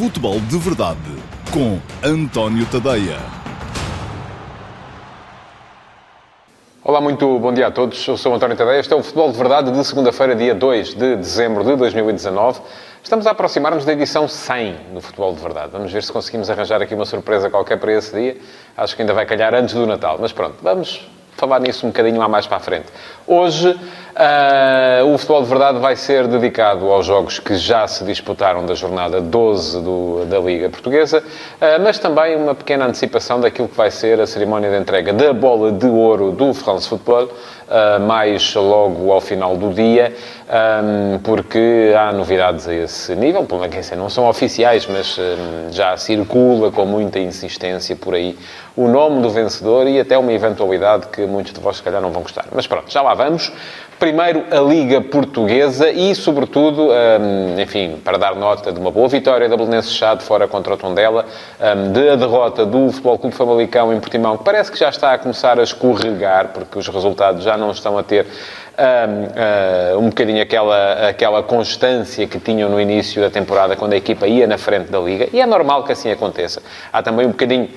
Futebol de Verdade com António Tadeia. Olá, muito bom dia a todos. Eu sou António Tadeia. Este é o Futebol de Verdade de segunda-feira, dia 2 de dezembro de 2019. Estamos a aproximar-nos da edição 100 do Futebol de Verdade. Vamos ver se conseguimos arranjar aqui uma surpresa qualquer para esse dia. Acho que ainda vai calhar antes do Natal. Mas pronto, vamos falar nisso um bocadinho lá mais para a frente. Hoje, uh, o Futebol de Verdade vai ser dedicado aos jogos que já se disputaram da jornada 12 do, da Liga Portuguesa, uh, mas também uma pequena antecipação daquilo que vai ser a cerimónia de entrega da bola de ouro do France Football, uh, mais logo ao final do dia, um, porque há novidades a esse nível, pelo menos não são oficiais, mas um, já circula com muita insistência por aí o nome do vencedor e até uma eventualidade que muitos de vós, se calhar, não vão gostar. Mas pronto, já lá vamos. Primeiro, a Liga Portuguesa e, sobretudo, um, enfim, para dar nota de uma boa vitória da Belenenses Chade fora contra o Tondela, um, de a derrota do Futebol Clube Famalicão em Portimão, que parece que já está a começar a escorregar, porque os resultados já não estão a ter um, um bocadinho aquela, aquela constância que tinham no início da temporada, quando a equipa ia na frente da Liga, e é normal que assim aconteça. Há também um bocadinho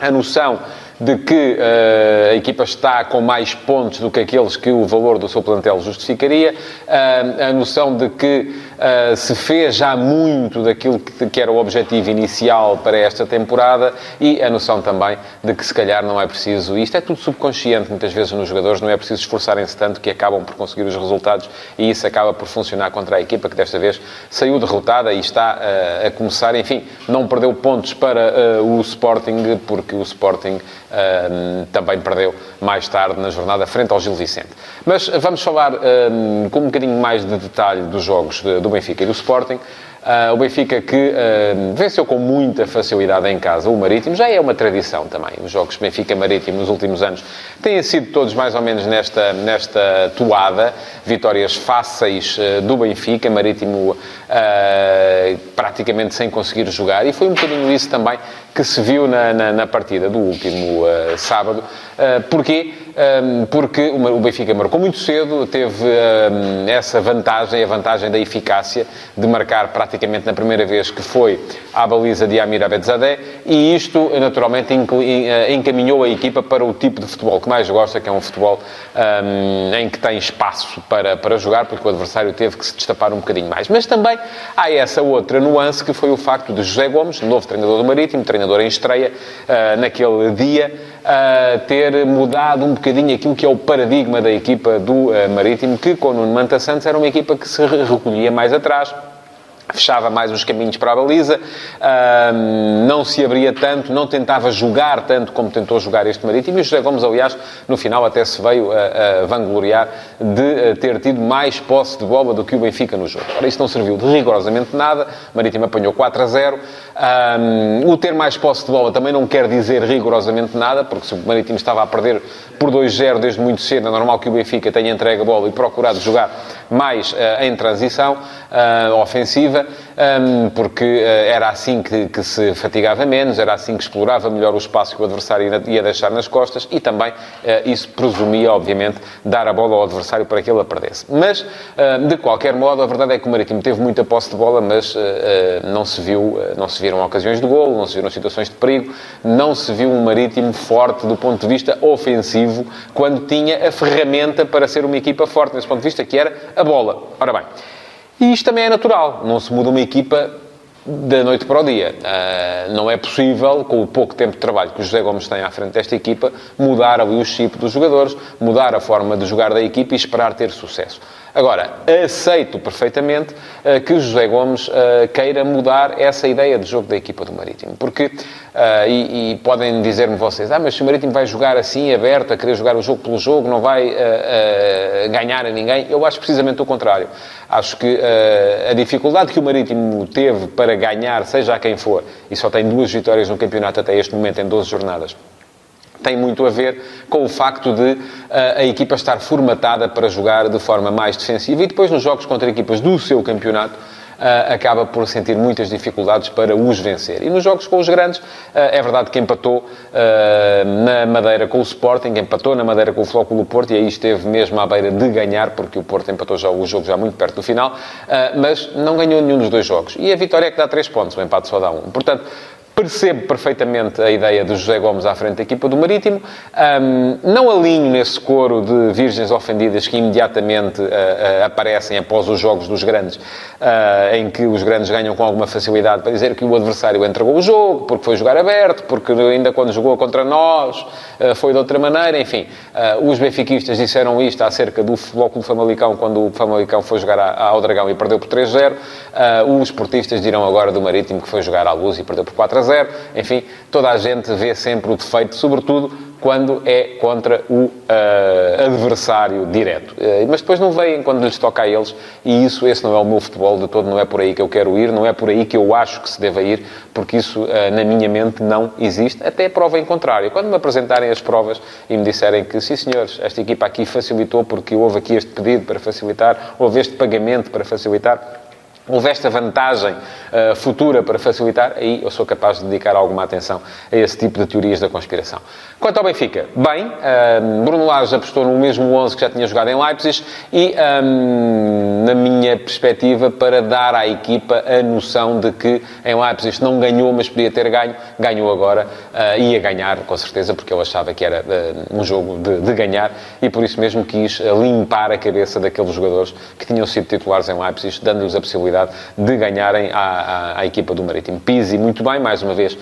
a noção de que uh, a equipa está com mais pontos do que aqueles que o valor do seu plantel justificaria, uh, a noção de que uh, se fez já muito daquilo que, que, era o objetivo inicial para esta temporada e a noção também de que se calhar não é preciso, isto é tudo subconsciente muitas vezes nos jogadores, não é preciso esforçarem-se tanto que acabam por conseguir os resultados e isso acaba por funcionar contra a equipa que desta vez saiu derrotada e está a começar, enfim, não perdeu pontos para o Sporting porque o Sporting também perdeu mais tarde na jornada frente ao Gil Vicente. Mas vamos falar com um bocadinho mais de detalhe dos jogos do Benfica e do Sporting. Uh, o Benfica que uh, venceu com muita facilidade em casa o Marítimo, já é uma tradição também. Os jogos Benfica-Marítimo nos últimos anos têm sido todos mais ou menos nesta, nesta toada. Vitórias fáceis uh, do Benfica, Marítimo praticamente sem conseguir jogar. E foi um bocadinho isso também que se viu na, na, na partida do último sábado. porquê? Um, porque o Benfica marcou muito cedo, teve um, essa vantagem, a vantagem da eficácia de marcar praticamente na primeira vez que foi à baliza de Amir Abedzadeh e isto naturalmente eh, encaminhou a equipa para o tipo de futebol que mais gosta, que é um futebol um, em que tem espaço para, para jogar, porque o adversário teve que se destapar um bocadinho mais. Mas também há essa outra nuance que foi o facto de José Gomes, novo treinador do Marítimo, treinador em estreia, uh, naquele dia, uh, ter mudado um bocadinho aquilo que é o paradigma da equipa do uh, Marítimo, que com o Nuno Manta Santos era uma equipa que se recolhia mais atrás, fechava mais os caminhos para a baliza, não se abria tanto, não tentava jogar tanto como tentou jogar este Marítimo. E o José Gomes, aliás, no final até se veio a, a vangloriar de ter tido mais posse de bola do que o Benfica no jogo. Ora, isso não serviu de rigorosamente nada. O Marítimo apanhou 4 a 0. Um, o ter mais posse de bola também não quer dizer rigorosamente nada, porque se o Marítimo estava a perder por 2-0 desde muito cedo, é normal que o Benfica tenha entregue a bola e procurado jogar mais uh, em transição uh, ofensiva, um, porque uh, era assim que, que, se fatigava menos, era assim que explorava melhor o espaço que o adversário ia deixar nas costas e também isso presumia, obviamente, dar a bola ao adversário para que ele a perdesse. Mas, de qualquer modo, a verdade é que o Marítimo teve muita posse de bola, mas não se viu, não se viram ocasiões de golo, não se viram situações de perigo, não se viu um Marítimo forte do ponto de vista ofensivo quando tinha a ferramenta para ser uma equipa forte nesse ponto de vista, que era a bola. Ora bem, e isto também é natural. Não se muda uma equipa da noite para o dia. Uh, não é possível, com o pouco tempo de trabalho que o José Gomes tem à frente desta equipa, mudar ali o chip dos jogadores, mudar a forma de jogar da equipa e esperar ter sucesso. Agora, aceito perfeitamente uh, que José Gomes uh, queira mudar essa ideia de jogo da equipa do Marítimo. Porque, uh, e, e, podem dizer-me vocês, ah, mas se o Marítimo vai jogar assim, aberto, a querer jogar o jogo pelo jogo, não vai ganhar a ninguém, eu acho precisamente o contrário. Acho que a dificuldade que o Marítimo teve para ganhar, seja a quem for, e só tem duas vitórias no campeonato até este momento, em 12 jornadas, tem muito a ver com o facto de uh, a equipa estar formatada para jogar de forma mais defensiva e depois nos jogos contra equipas do seu campeonato acaba por sentir muitas dificuldades para os vencer. E nos jogos com os grandes, é verdade que empatou na Madeira com o Sporting, empatou na Madeira com o Flóculo Porto e aí esteve mesmo à beira de ganhar, porque o Porto empatou já o jogo já muito perto do final, mas não ganhou nenhum dos dois jogos. E a vitória é que dá 3 pontos, o empate só dá 1. Um. Portanto, Percebo perfeitamente a ideia de José Gomes à frente da equipa do Marítimo. Um, não alinho nesse coro de virgens ofendidas que imediatamente uh, uh, aparecem após os jogos dos grandes, uh, em que os grandes ganham com alguma facilidade para dizer que o adversário entregou o jogo, porque foi jogar aberto, porque ainda quando jogou contra nós foi de outra maneira. Enfim, os benfiquistas disseram isto acerca do Futebol Famalicão quando o Famalicão foi jogar ao Dragão e perdeu por 3-0. os esportistas dirão agora do Marítimo que foi jogar à Luz e perdeu por 4 0. Enfim, toda a gente vê sempre o defeito, sobretudo quando é contra o uh, adversário direto. Uh, mas depois não veem quando lhes toca a eles, e isso, esse não é o meu futebol de todo, não é por aí que eu quero ir, não é por aí que eu acho que se deva ir, porque isso, uh, na minha mente, não existe, até prova em contrário. Quando me apresentarem as provas e me disserem que, sim senhores, esta equipa aqui facilitou porque houve aqui este pedido para facilitar, houve este pagamento para facilitar, houve esta vantagem uh, futura para facilitar, aí eu sou capaz de dedicar alguma atenção a esse tipo de teorias da conspiração. Quanto ao Benfica, bem, uh, Bruno Lage apostou no mesmo 11 que já tinha jogado em Leipzig e, um, na minha perspectiva, para dar à equipa a noção de que em Leipzig não ganhou, mas podia ter ganho, ganhou agora, uh, ia ganhar, com certeza, porque eu achava que era um jogo de, de, ganhar e por isso mesmo quis limpar a cabeça daqueles jogadores que tinham sido titulares em Leipzig, dando-lhes a possibilidade de ganharem à, à, à equipa do Marítimo. Pizzi, muito bem, mais uma vez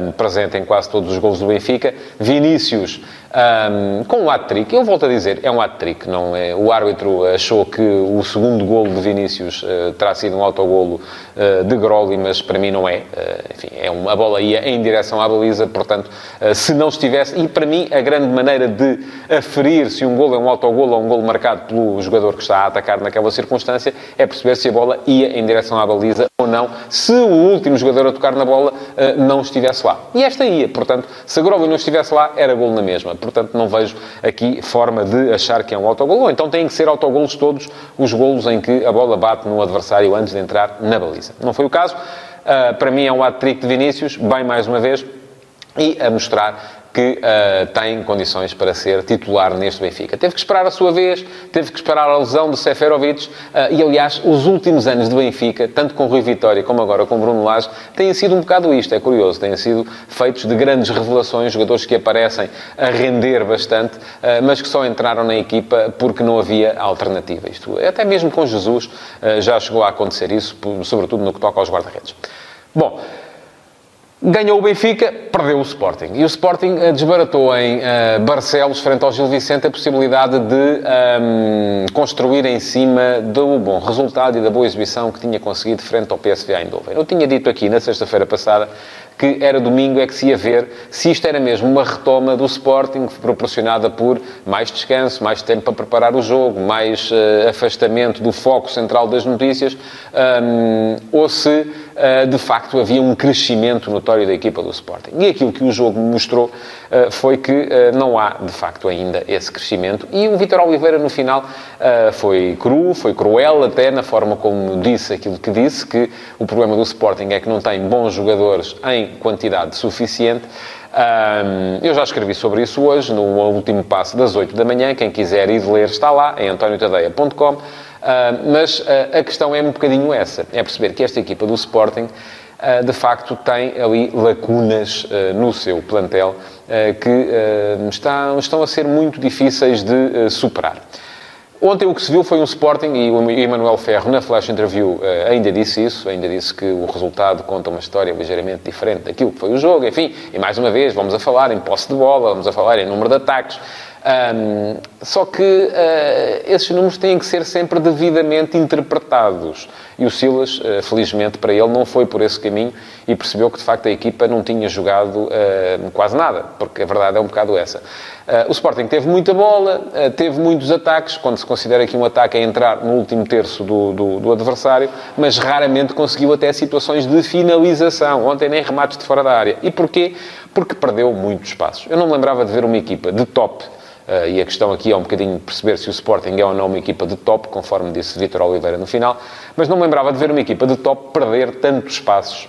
um, presente em quase todos os gols do Benfica. Vinícius, um, com um hat-trick. Eu volto a dizer, é um hat-trick. Não é? O árbitro achou que o segundo golo de Vinícius uh, terá sido um autogolo uh, de Groli, mas para mim não é. Uh, enfim, é uma, a bola ia em direção à baliza, portanto, se não estivesse... E para mim, a grande maneira de aferir se um golo é um autogolo ou um golo marcado pelo jogador que está a atacar naquela circunstância é perceber se a bola ia em direção à baliza ou não, se o último jogador a tocar na bola não estivesse lá. E esta ia, portanto, se Groli não estivesse lá, era golo na mesma portanto não vejo aqui forma de achar que é um autogol. Ou então têm que ser autogolos todos os golos em que a bola bate no adversário antes de entrar na baliza. Não foi o caso. Uh, para mim é um hat-trick de Vinícius, bem mais uma vez, e a mostrar que uh, tem condições para ser titular neste Benfica. Teve que esperar a sua vez, teve que esperar a lesão de Seferovic uh, e, aliás, os últimos anos de Benfica, tanto com Rui Vitória como agora com Bruno Lage, têm sido um bocado isto, é curioso, têm sido feitos de grandes revelações, jogadores que aparecem a render bastante, uh, mas que só entraram na equipa porque não havia alternativa. Isto, até mesmo com Jesus já chegou a acontecer isso, sobretudo no que toca aos guarda-redes. Bom, Ganhou o Benfica, perdeu o Sporting. E o Sporting uh, desbaratou em uh, Barcelos, frente ao Gil Vicente, a possibilidade de um, ehm, construir em cima do bom resultado e da boa exibição que tinha conseguido frente ao PSV Eindhoven. Eu tinha dito aqui na sexta-feira passada que era domingo é que se ia ver se isto era mesmo uma retoma do Sporting proporcionada por mais descanso, mais tempo para preparar o jogo, mais uh, afastamento do foco central das notícias, um, ou se uh, de facto havia um crescimento notório da equipa do Sporting. E aquilo que o jogo mostrou foi que não há de facto ainda esse crescimento e o Vitor Oliveira no final foi cru, foi cruel até na forma como disse aquilo que disse, que o problema do Sporting é que não tem bons jogadores em quantidade suficiente. Um, eu já escrevi sobre isso hoje, no último passo das 8 da manhã. Quem quiser ir ler está lá, em antoniotadeia.com. Uh, mas a questão é um bocadinho essa: é perceber que esta equipa do Sporting. Uh, de facto, tem ali lacunas no seu plantel que estão, a ser muito difíceis de superar. Ontem o que se viu foi um Sporting, e o Emanuel Ferro, na flash interview, ainda disse isso, ainda disse que o resultado conta uma história ligeiramente diferente daquilo que foi o jogo, enfim, e mais uma vez, vamos a falar em posse de bola, vamos a falar em número de ataques, um, só que uh, esses números têm que ser sempre devidamente interpretados. E o Silas, uh, felizmente para ele, não foi por esse caminho e percebeu que de facto a equipa não tinha jogado uh, quase nada, porque a verdade é um bocado essa. o Sporting teve muita bola, teve muitos ataques, quando se considera que um ataque é entrar no último terço do, do, do, adversário, mas raramente conseguiu até situações de finalização. Ontem nem remates de fora da área. E porquê? Porque perdeu muitos espaços. Eu não me lembrava de ver uma equipa de top Uh, e a questão aqui é um bocadinho perceber se o Sporting é ou não uma equipa de top, conforme disse Vitor Oliveira no final. Mas não me lembrava de ver uma equipa de top perder tantos passos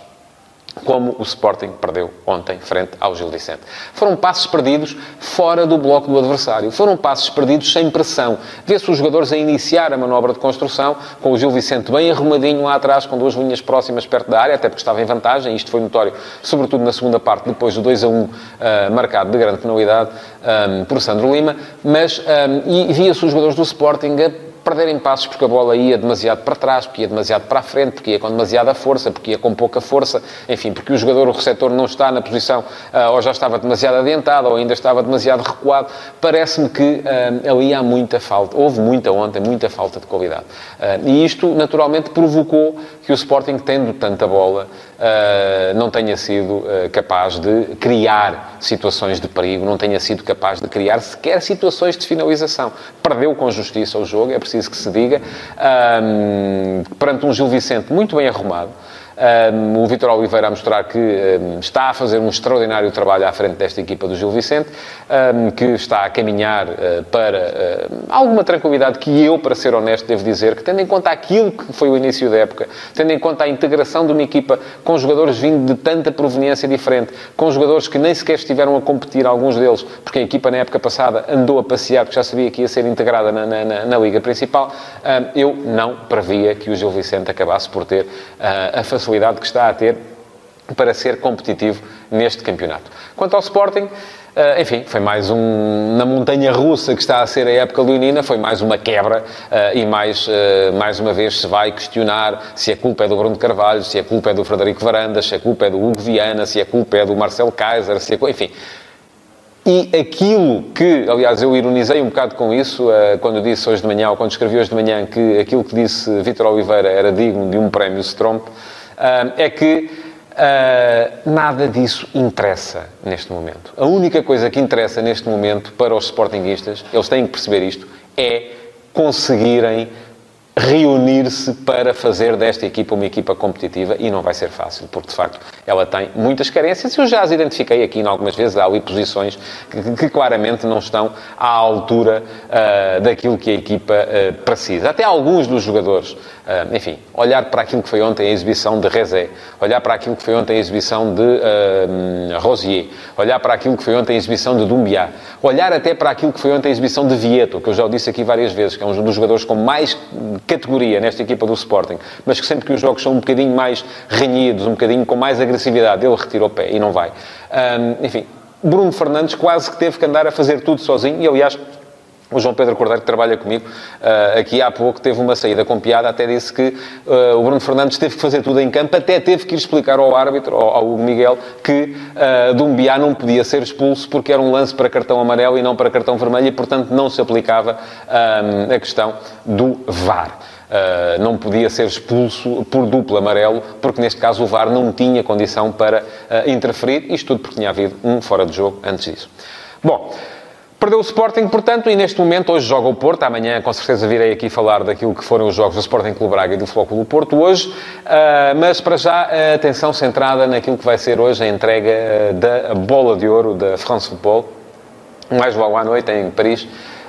como o Sporting perdeu ontem frente ao Gil Vicente. Foram passos perdidos fora do bloco do adversário. Foram passos perdidos sem pressão. Vê-se os jogadores a iniciar a manobra de construção, com o Gil Vicente bem arrumadinho lá atrás, com duas linhas próximas perto da área, até porque estava em vantagem. Isto foi notório, sobretudo na segunda parte, depois do 2 a 1, uh, marcado de grande penalidade um, por Sandro Lima. Mas, um, e via-se os jogadores do Sporting a perderem passos porque a bola ia demasiado para trás, porque ia demasiado para a frente, porque ia com demasiada força, porque ia com pouca força, enfim, porque o jogador, o receptor, não está na posição uh, ou já estava demasiado adiantado ou ainda estava demasiado recuado. Parece-me que uh, ali há muita falta, houve muita ontem, muita falta de qualidade. Uh, e isto, naturalmente, provocou que o Sporting, tendo tanta bola, não tenha sido capaz de criar situações de perigo, não tenha sido capaz de criar sequer situações de finalização. Perdeu com justiça o jogo, é preciso preciso que se diga, um, perante um Gil Vicente muito bem arrumado, um, o Vitor Oliveira a mostrar que um, está a fazer um extraordinário trabalho à frente desta equipa do Gil Vicente, um, que está a caminhar uh, para uh, alguma tranquilidade que eu, para ser honesto, devo dizer que, tendo em conta aquilo que foi o início da época, tendo em conta a integração de uma equipa com jogadores vindo de tanta proveniência diferente, com jogadores que nem sequer estiveram a competir, alguns deles, porque a equipa na época passada andou a passear, porque já sabia que ia ser integrada na, na, na, na Liga Principal, eu não previa que o Gil Vicente acabasse por ter uh, a facilidade facilidade que está a ter para ser competitivo neste campeonato. Quanto ao Sporting, Uh, enfim, foi mais um. Na montanha russa que está a ser a época leonina, foi mais uma quebra uh, e mais, uh, mais uma vez se vai questionar se a culpa é do Bruno Carvalho, se a culpa é do Frederico Varandas, se a culpa é do Hugo Viana, se a culpa é do Marcelo Kaiser, se a, enfim. E aquilo que, aliás, eu ironizei um bocado com isso quando disse hoje de manhã, ou quando escrevi hoje de manhã, que aquilo que disse Vítor Oliveira era digno de um prémio Stromp é que uh, nada disso interessa neste momento. A única coisa que interessa neste momento para os sportinguistas, eles têm que perceber isto, é conseguirem reunir-se para fazer desta equipa uma equipa competitiva e não vai ser fácil, porque de facto ela tem muitas carências. Eu já as identifiquei aqui em algumas vezes. Há ali posições que, que claramente não estão à altura uh, daquilo que a equipa uh, precisa. Até alguns dos jogadores, uh, enfim, olhar para aquilo que foi ontem a exibição de Rezé, olhar para aquilo que foi ontem a exibição de Rosier, olhar para aquilo que foi ontem a exibição de Dumbiá, olhar até para aquilo que foi ontem a exibição de Vieto, que eu já o disse aqui várias vezes, que é um dos jogadores com mais categoria nesta equipa do Sporting, mas que sempre que os jogos são um bocadinho mais renhidos, um bocadinho com mais agressividade, ele retira o pé e não vai. Um, enfim, Bruno Fernandes quase que teve que andar a fazer tudo sozinho e, aliás, o João Pedro Cordeiro, que trabalha comigo, uh, aqui há pouco teve uma saída com piada, até disse que uh, o Bruno Fernandes teve que fazer tudo em campo, até teve que ir explicar ao árbitro, ao, ao Hugo Miguel, que uh, Dumbiá não podia ser expulso porque era um lance para cartão amarelo e não para cartão vermelho e, portanto, não se aplicava um, a questão do VAR. Uh, não podia ser expulso por duplo amarelo, porque neste caso o VAR não tinha condição para interferir, isto tudo porque tinha havido um fora de jogo antes disso. Bom, Perdeu o Sporting, portanto, e neste momento, hoje joga o Porto. Amanhã, com certeza, virei aqui falar daquilo que foram os jogos do Sporting Clube Braga e do Flóculo Porto hoje. Uh, mas, para já, a atenção centrada naquilo que vai ser hoje a entrega da Bola de Ouro da France Football. Mais logo à noite, em Paris.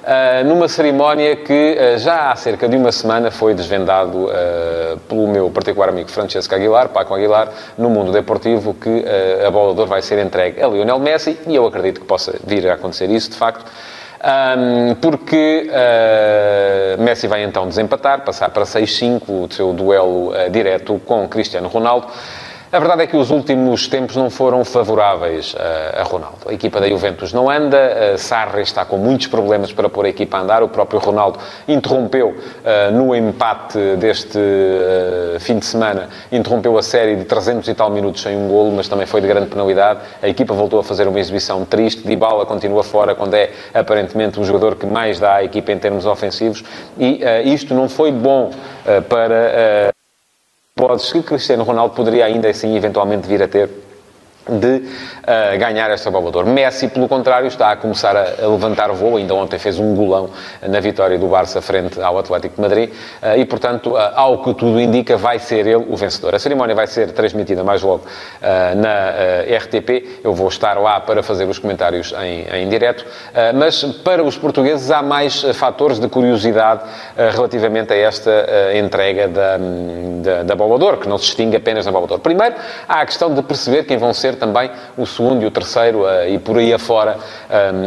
Uh, numa cerimónia que uh, já há cerca de uma semana foi desvendado uh, pelo meu particular amigo Francesco Aguilar, Paco Aguilar, no mundo deportivo, que a bola de ouro vai ser entregue a Lionel Messi e eu acredito que possa vir a acontecer isso, de facto. Um, porque Messi vai então desempatar, passar para 6-5 o seu duelo direto com Cristiano Ronaldo. A verdade é que os últimos tempos não foram favoráveis a, a Ronaldo. A equipa da Juventus não anda, Sarri está com muitos problemas para pôr a equipa a andar. O próprio Ronaldo interrompeu uh, no empate deste uh, fim de semana, interrompeu a série de 300 e tal minutos sem um golo, mas também foi de grande penalidade. A equipa voltou a fazer uma exibição triste. Dybala continua fora quando é aparentemente o jogador que mais dá à equipa em termos ofensivos e uh, isto não foi bom para hipóteses que Cristiano Ronaldo poderia ainda assim eventualmente vir a ter de uh, ganhar esta bola de ouro. Messi, pelo contrário, está a começar a, a, levantar voo. Ainda ontem fez um golão na vitória do Barça frente ao Atlético de Madrid uh, e, portanto, uh, ao que tudo indica, vai ser ele o vencedor. A cerimónia vai ser transmitida mais logo na RTP. Eu vou estar lá para fazer os comentários em, em direto. mas para os portugueses há mais fatores de curiosidade relativamente a esta entrega da, da, da bola de ouro, que não se extingue apenas na bola de ouro. Primeiro, há a questão de perceber quem vão ser também o segundo e o terceiro uh, e por aí afora.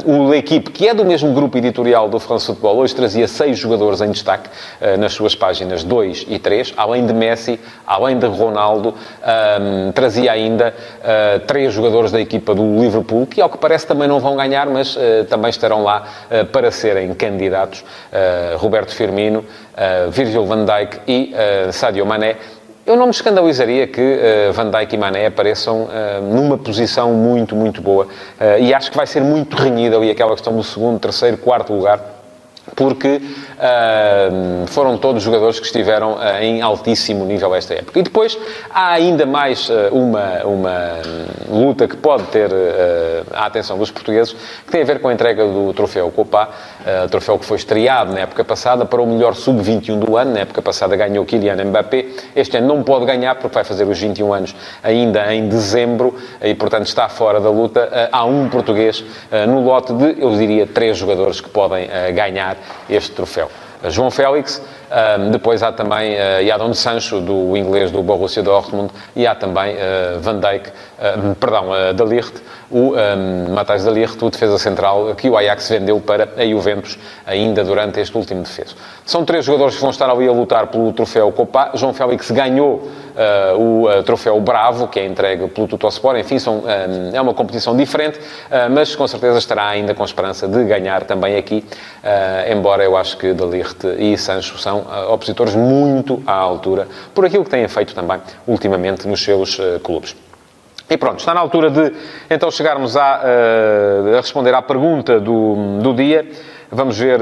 Um, o L'Equipe, que é do mesmo grupo editorial do France Football, hoje trazia seis jogadores em destaque uh, nas suas páginas 2 e 3, além de Messi, além de Ronaldo, um, trazia ainda uh, três jogadores da equipa do Liverpool, que ao que parece também não vão ganhar, mas também estarão lá para serem candidatos. Roberto Firmino, Virgil van Dijk e Sadio Mané eu não me escandalizaria que uh, Van Dijk e Mané apareçam uh, numa posição muito, muito boa. Uh, e acho que vai ser muito renhida ali aquela questão do segundo, terceiro, quarto lugar porque uh, foram todos jogadores que estiveram uh, em altíssimo nível esta época. E depois há ainda mais uh, uma, uma luta que pode ter a atenção dos portugueses, que tem a ver com a entrega do troféu Copa, troféu que foi estreado na época passada para o melhor sub-21 do ano. Na época passada ganhou Kylian Mbappé. Este ano não pode ganhar porque vai fazer os 21 anos ainda em dezembro e, portanto, está fora da luta. há um português no lote de, eu diria, três jogadores que podem ganhar este troféu. João Félix, depois há também uh, Jadon Sancho, do inglês do Borussia Dortmund, e há também uh, Van Dijk, uh, perdão, uh, o um, Dalicht, o defesa central, que o Ajax vendeu para a Juventus ainda durante este último defeso. São três jogadores que vão estar ali a lutar pelo troféu Copa. João Félix ganhou o troféu Bravo, que é entregue pelo Tuttosport. Enfim, são, um, é uma competição diferente, mas com certeza estará ainda com esperança de ganhar também aqui, embora eu acho que Dalicht e Sancho são uh, opositores muito à altura, por aquilo que têm feito também ultimamente nos seus uh, clubes. E pronto, está na altura de então chegarmos a, uh, a responder à pergunta do, do dia. Vamos ver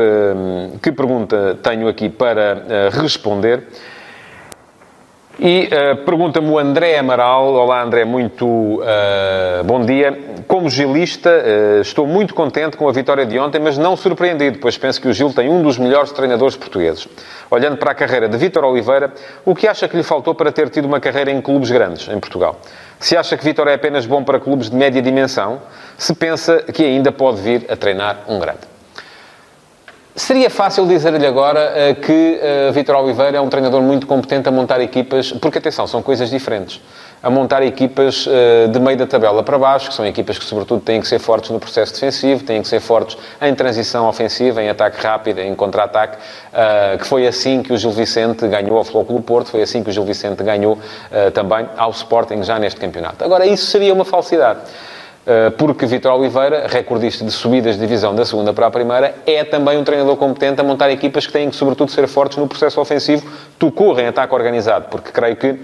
que pergunta tenho aqui para responder. E uh, pergunta-me o André Amaral. Olá, André, muito uh, bom dia. Como gilista, uh, estou muito contente com a vitória de ontem, mas não surpreendido, pois penso que o Gil tem um dos melhores treinadores portugueses. Olhando para a carreira de Vítor Oliveira, o que acha que lhe faltou para ter tido uma carreira em clubes grandes, em Portugal? Se acha que Vítor é apenas bom para clubes de média dimensão, se pensa que ainda pode vir a treinar um grande. Seria fácil dizer-lhe agora uh, que uh, Vítor Oliveira é um treinador muito competente a montar equipas, porque atenção, são coisas diferentes. A montar equipas uh, de meio da tabela para baixo, que são equipas que, sobretudo, têm que ser fortes no processo defensivo, têm que ser fortes em transição ofensiva, em ataque rápido, em contra-ataque, que foi assim que o Gil Vicente ganhou ao Flóculo Porto, foi assim que o Gil Vicente ganhou também ao Sporting já neste campeonato. Agora, isso seria uma falsidade. Eh, porque Vitor Oliveira, recordista de subidas de divisão da segunda para a primeira, é também um treinador competente a montar equipas que têm que, sobretudo, ser fortes no processo ofensivo, tocou em ataque organizado, porque creio que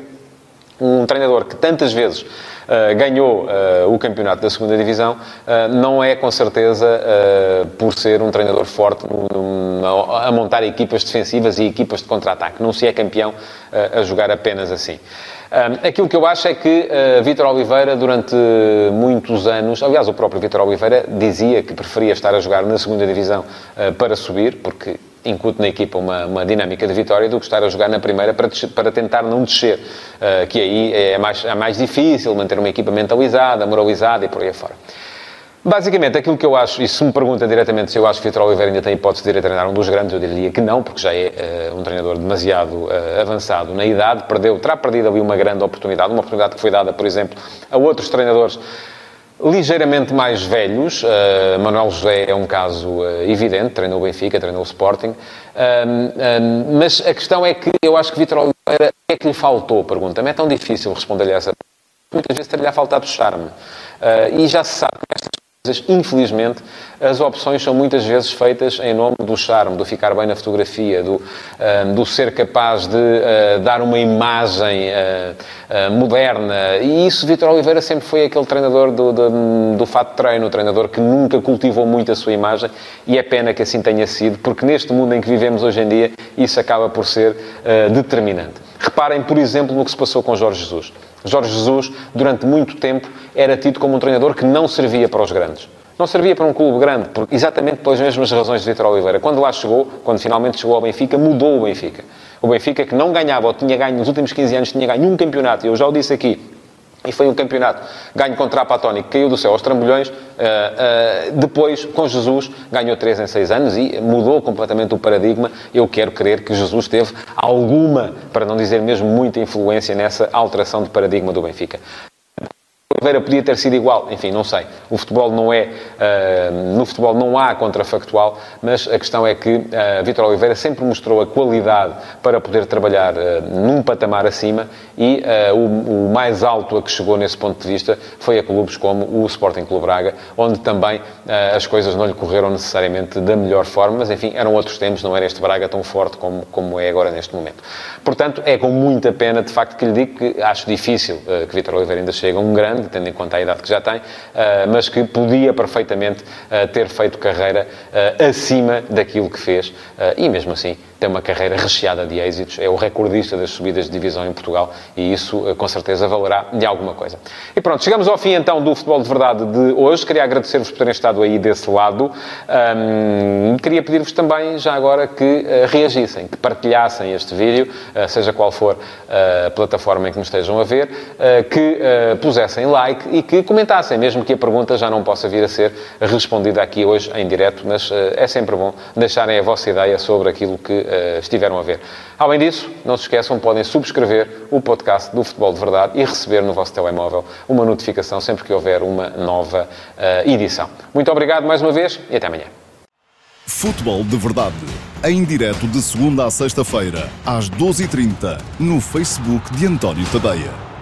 um treinador que tantas vezes uh, ganhou uh, o campeonato da segunda divisão uh, não é com certeza por ser um treinador forte a montar equipas defensivas e equipas de contra-ataque. Não se é campeão a jogar apenas assim. Aquilo que eu acho é que uh, Vítor Oliveira, durante muitos anos, aliás, o próprio Vítor Oliveira dizia que preferia estar a jogar na segunda divisão uh, para subir, porque incute na equipa uma, uma, dinâmica de vitória do que estar a jogar na primeira para, para tentar não descer, uh, que aí é mais, é mais difícil manter uma equipa mentalizada, moralizada e por aí afora. Basicamente, aquilo que eu acho, e se me pergunta diretamente se eu acho que Vitor Oliveira ainda tem hipótese de ir a treinar um dos grandes, eu diria que não, porque já é uh, um treinador demasiado uh, avançado na idade, perdeu, terá perdido ali uma grande oportunidade, uma oportunidade que foi dada, por exemplo, a outros treinadores ligeiramente mais velhos. Uh, Manuel José é um caso evidente, treinou o Benfica, treinou o Sporting, mas a questão é que eu acho que Vitor Oliveira, o que é que lhe faltou? Pergunta-me, é tão difícil responder-lhe essa pergunta. Muitas vezes ter-lhe faltado charme. e já se sabe que Infelizmente, as opções são muitas vezes feitas em nome do charme, do ficar bem na fotografia, do, uh, do ser capaz de uh, dar uma imagem uh, moderna. E isso, Vitor Oliveira sempre foi aquele treinador do, do, do fato de treino, treinador que nunca cultivou muito a sua imagem e é pena que assim tenha sido, porque neste mundo em que vivemos hoje em dia, isso acaba por ser determinante. Reparem, por exemplo, no que se passou com Jorge Jesus. Jorge Jesus, durante muito tempo, era tido como um treinador que não servia para os grandes. Não servia para um clube grande, exatamente pelas mesmas razões de Vitor Oliveira. Quando lá chegou, quando finalmente chegou ao Benfica, mudou o Benfica. O Benfica, que não ganhava ou tinha ganho nos últimos 15 anos, tinha ganho um campeonato, eu já o disse aqui, e foi um campeonato ganho contra a Patónico, caiu do céu aos trambolhões. Uh, uh, depois, com Jesus, ganhou 3 em 6 anos e mudou completamente o paradigma. Eu quero crer que Jesus teve alguma, para não dizer mesmo muita influência nessa alteração de paradigma do Benfica. Oliveira podia ter sido igual, enfim, não sei. O futebol não é, uh, no futebol não há contrafactual, mas a questão é que uh, Vítor Oliveira sempre mostrou a qualidade para poder trabalhar uh, num patamar acima e o, o, mais alto a que chegou nesse ponto de vista foi a clubes como o Sporting Clube Braga, onde também as coisas não lhe correram necessariamente da melhor forma, mas enfim, eram outros tempos, não era este Braga tão forte como, como é agora neste momento. Portanto, é com muita pena, de facto, que lhe digo que acho difícil que Vítor Oliveira ainda chegue a um grande, tendo em conta a idade que já tem, eh, mas que podia perfeitamente eh, ter feito carreira eh, acima daquilo que fez e mesmo assim tem uma carreira recheada de êxitos, é o recordista das subidas de divisão em Portugal e isso com certeza valerá de alguma coisa. E pronto, chegamos ao fim então do Futebol de Verdade de hoje. Queria agradecer-vos por terem estado aí desse lado. Um, queria pedir-vos também, já agora, que uh, reagissem, que partilhassem este vídeo, uh, seja qual for a plataforma em que nos estejam a ver, que pusessem like e que comentassem, mesmo que a pergunta já não possa vir a ser respondida aqui hoje em direto, mas é sempre bom deixarem a vossa ideia sobre aquilo que uh, estiveram a ver. Além disso, não se esqueçam, podem subscrever o podcast do Futebol de Verdade e receber no vosso telemóvel uma notificação sempre que houver uma nova uh, edição. Muito obrigado mais uma vez e até amanhã. Futebol de Verdade, em direto de segunda a sexta-feira, às 12h30, no Facebook de António Tadeia.